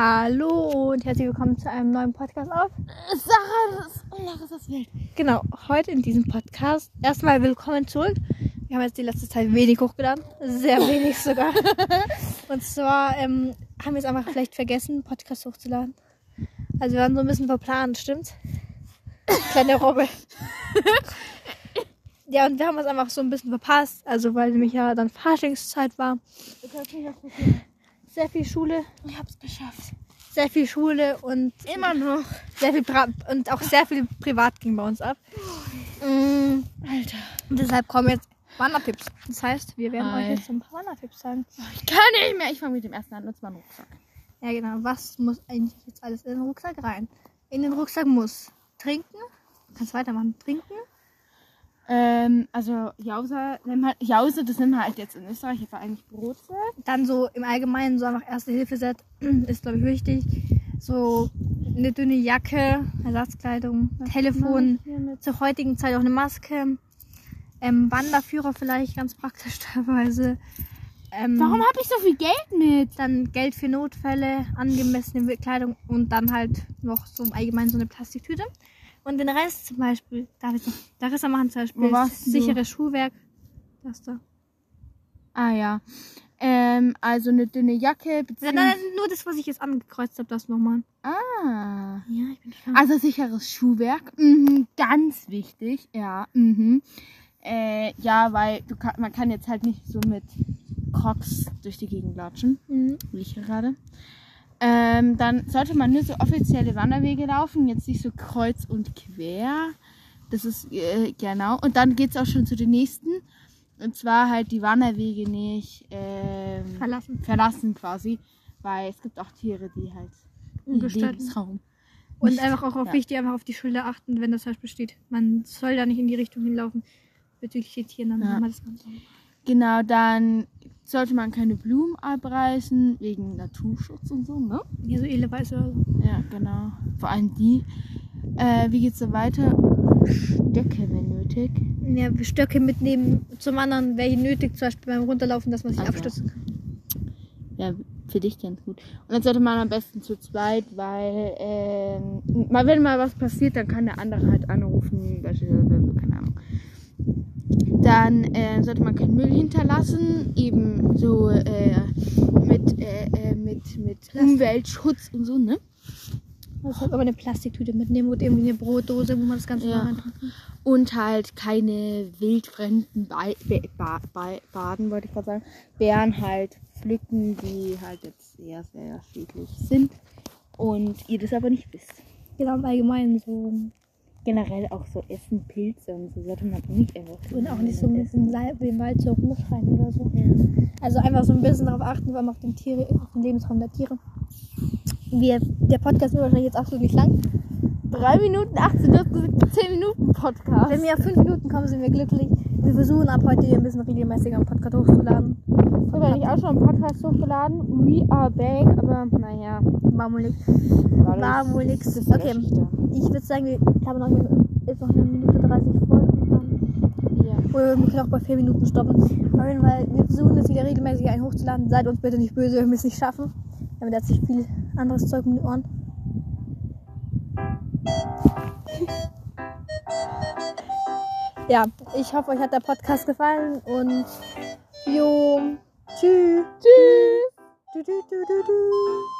Hallo und herzlich willkommen zu einem neuen Podcast auf. Sarah, das, wild. Genau, heute in diesem Podcast erstmal willkommen zurück. Wir haben jetzt die letzte Zeit wenig hochgeladen, sehr wenig sogar. und zwar ähm, haben wir es einfach vielleicht vergessen, Podcast hochzuladen. Also wir waren so ein bisschen verplant, stimmt's? Kleine Robbe. ja, und wir haben es einfach so ein bisschen verpasst, also weil nämlich ja dann Faschingszeit war. Du kannst nicht was passieren. Sehr viel Schule, Ich hab's geschafft. sehr viel Schule und Immer noch. sehr viel Pra und auch sehr viel privat ging bei uns ab. Mm, Alter. Und deshalb kommen jetzt Wandertipps. Das heißt, wir werden Hi. euch jetzt ein paar Wandertipps sagen. Ich kann nicht mehr. Ich fange mit dem ersten an. Nutz mal einen Rucksack. Ja, genau. Was muss eigentlich jetzt alles in den Rucksack rein? In den Rucksack muss trinken. Kannst weitermachen. Trinken. Ähm, also Jause, nimm halt, Jause, das nehmen wir halt jetzt in Österreich, aber eigentlich Brotzeug. Dann so im Allgemeinen so einfach Erste-Hilfe-Set ist, glaube ich, wichtig. So eine dünne Jacke, Ersatzkleidung, Telefon. Zur heutigen Zeit auch eine Maske. Ähm, Wanderführer vielleicht, ganz praktisch teilweise. Ähm, Warum habe ich so viel Geld mit? dann Geld für Notfälle, angemessene Kleidung und dann halt noch so im Allgemeinen so eine Plastiktüte. Und den Rest zum Beispiel, darf ich noch, Larissa machen zum Beispiel Wo warst du? sicheres Schuhwerk. Das da. Ah ja. Ähm, also eine dünne Jacke. Nein, nein, nur das, was ich jetzt angekreuzt habe, das nochmal. Ah. Ja, ich bin schon. Also sicheres Schuhwerk. Mhm, ganz wichtig. Ja. Mhm. Äh, ja, weil du kann, man kann jetzt halt nicht so mit Crocs durch die Gegend latschen. Mhm. wie ich gerade. Ähm, dann sollte man nur so offizielle Wanderwege laufen, jetzt nicht so kreuz und quer. Das ist äh, genau. Und dann geht's auch schon zu den nächsten. Und zwar halt die Wanderwege nicht ähm, Verlassen. verlassen quasi. Weil es gibt auch Tiere, die halt. Lebensraum. Und nicht- einfach auch auf ja. wichtig, einfach auf die Schilder achten, wenn das zum Beispiel steht. Man soll da nicht in die Richtung hinlaufen. Bezüglich den Tieren, dann Ja. haben wir das Ganze. Genau, dann sollte man keine Blumen abreißen, wegen Naturschutz und so, ne? Hier so Edelweiß oder so. Ja, genau. Vor allem die. Äh, wie geht's so weiter? Stöcke, wenn nötig. Ja, Stöcke mitnehmen. Zum anderen wäre hier nötig, zum Beispiel beim Runterlaufen, dass man sich Also. abstützen kann. Ja, für dich ganz gut. Und dann sollte man am besten zu zweit, weil ähm, mal wenn mal was passiert, dann kann der andere halt anrufen, beispielsweise, keine Ahnung. Dann äh, sollte man keinen Müll hinterlassen, eben so äh, mit, äh, äh, mit, mit Umweltschutz und so, ne? Man sollte aber eine Plastiktüte mitnehmen oder irgendwie eine Brotdose, wo man das Ganze Ja. kann. Und halt keine wildfremden Ba- ba ba Baden, wollte ich gerade sagen. Bären halt pflücken, die halt jetzt sehr, sehr schädlich sind. Und ihr das aber nicht wisst. Genau, im Allgemeinen so. Generell auch so Essen, Pilze und so sollte man nicht einfach. Und auch nicht so ein bisschen Leib im Wald so rumschreien oder so. Ja. Also einfach so ein bisschen darauf achten, vor allem auf den, Tiere, auf den Lebensraum der Tiere. Wir, der Podcast wird wahrscheinlich jetzt absolut nicht lang. 3 Minuten 18, du hast gesagt 10 Minuten Podcast. Wenn wir auf 5 Minuten kommen, sind wir glücklich. Wir versuchen ab heute hier ein bisschen regelmäßiger einen Podcast hochzuladen. Früher habe ich auch schon einen Podcast hochgeladen. We are back, aber naja. Marmolix. das Okay. Ich würde sagen, wir haben noch eine, jetzt noch eine Minute 30 voll und dann Ja. Oder wir können auch bei 4 Minuten stoppen. Auf jeden Fall, wir versuchen jetzt wieder regelmäßig einen hochzuladen. Seid uns bitte nicht böse, wenn wir es nicht schaffen. Wir haben jetzt viel anderes Zeug um die Ohren. Ja, ich hoffe, euch hat der Podcast gefallen und jo, tschüss. Tschüss.